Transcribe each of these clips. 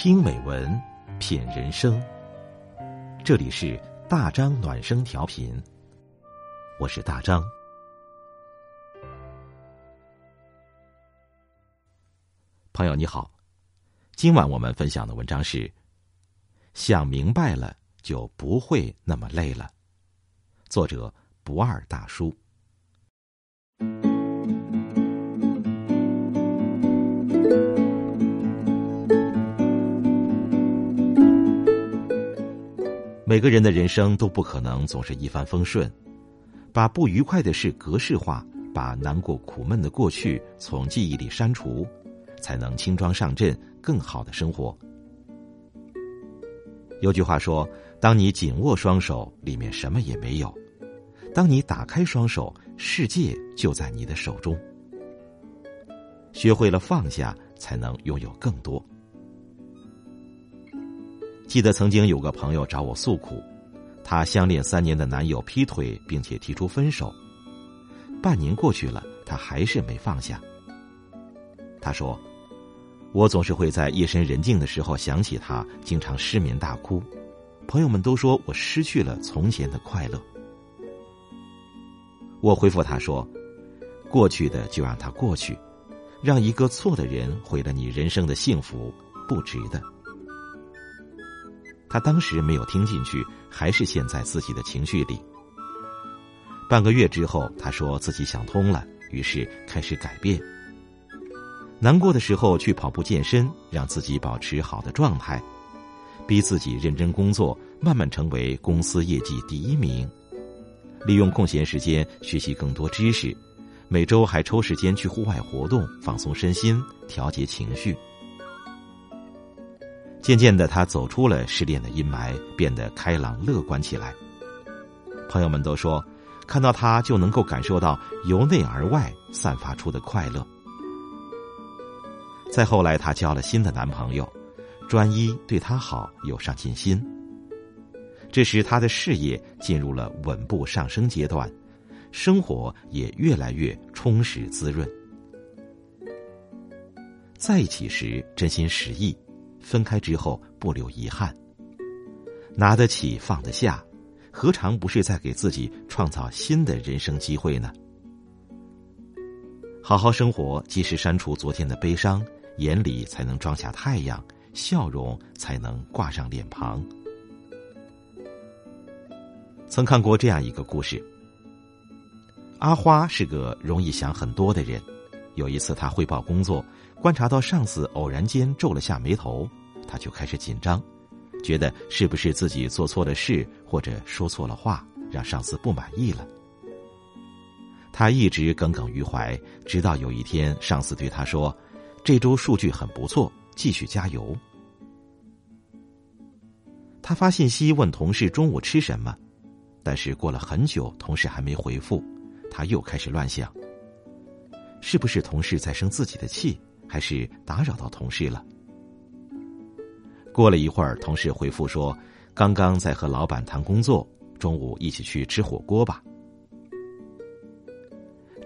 听美文，品人生。这里是大张暖声调频，我是大张。朋友你好，今晚我们分享的文章是：想明白了，就不会那么累了。作者不二大叔。每个人的人生都不可能总是一帆风顺，把不愉快的事格式化，把难过苦闷的过去从记忆里删除，才能轻装上阵，更好的生活。有句话说：“当你紧握双手，里面什么也没有；当你打开双手，世界就在你的手中。”学会了放下，才能拥有更多。记得曾经有个朋友找我诉苦，她相恋三年的男友劈腿，并且提出分手。半年过去了，她还是没放下。她说：“我总是会在夜深人静的时候想起他，经常失眠大哭。朋友们都说我失去了从前的快乐。”我回复他说：“过去的就让它过去，让一个错的人毁了你人生的幸福，不值得。”他当时没有听进去，还是陷在自己的情绪里。半个月之后，他说自己想通了，于是开始改变。难过的时候去跑步健身，让自己保持好的状态，逼自己认真工作，慢慢成为公司业绩第一名。利用空闲时间学习更多知识，每周还抽时间去户外活动，放松身心，调节情绪。渐渐的，他走出了失恋的阴霾，变得开朗乐观起来。朋友们都说，看到他就能够感受到由内而外散发出的快乐。再后来，她交了新的男朋友，专一，对她好，有上进心。这时，她的事业进入了稳步上升阶段，生活也越来越充实滋润。在一起时，真心实意。分开之后不留遗憾，拿得起放得下，何尝不是在给自己创造新的人生机会呢？好好生活，及时删除昨天的悲伤，眼里才能装下太阳，笑容才能挂上脸庞。曾看过这样一个故事：阿花是个容易想很多的人，有一次她汇报工作。观察到上司偶然间皱了下眉头，他就开始紧张，觉得是不是自己做错了事或者说错了话，让上司不满意了。他一直耿耿于怀，直到有一天上司对他说：“这周数据很不错，继续加油。”他发信息问同事中午吃什么，但是过了很久，同事还没回复，他又开始乱想：是不是同事在生自己的气？还是打扰到同事了。过了一会儿，同事回复说：“刚刚在和老板谈工作，中午一起去吃火锅吧。”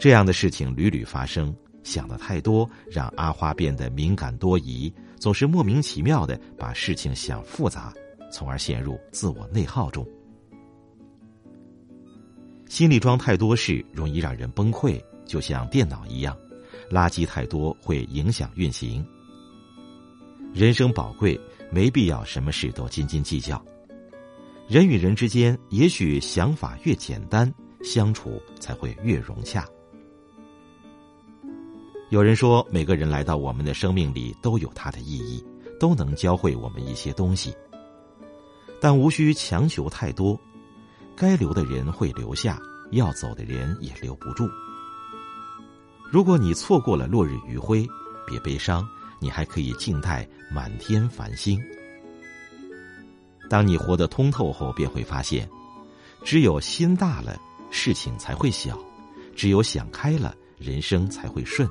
这样的事情屡屡发生，想的太多，让阿花变得敏感多疑，总是莫名其妙的把事情想复杂，从而陷入自我内耗中。心里装太多事，容易让人崩溃，就像电脑一样。垃圾太多会影响运行。人生宝贵，没必要什么事都斤斤计较。人与人之间，也许想法越简单，相处才会越融洽。有人说，每个人来到我们的生命里都有他的意义，都能教会我们一些东西。但无需强求太多，该留的人会留下，要走的人也留不住。如果你错过了落日余晖，别悲伤，你还可以静待满天繁星。当你活得通透后，便会发现，只有心大了，事情才会小；只有想开了，人生才会顺。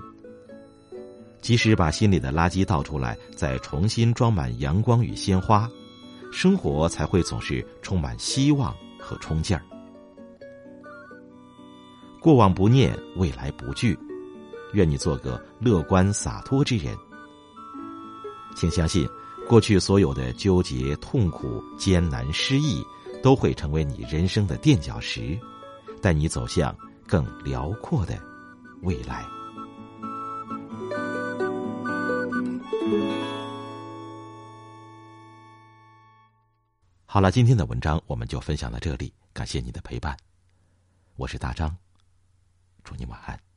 即使把心里的垃圾倒出来，再重新装满阳光与鲜花，生活才会总是充满希望和冲劲儿。过往不念，未来不惧。愿你做个乐观洒脱之人。请相信，过去所有的纠结、痛苦、艰难、失意，都会成为你人生的垫脚石，带你走向更辽阔的未来。好了，今天的文章我们就分享到这里，感谢你的陪伴。我是大张，祝你晚安。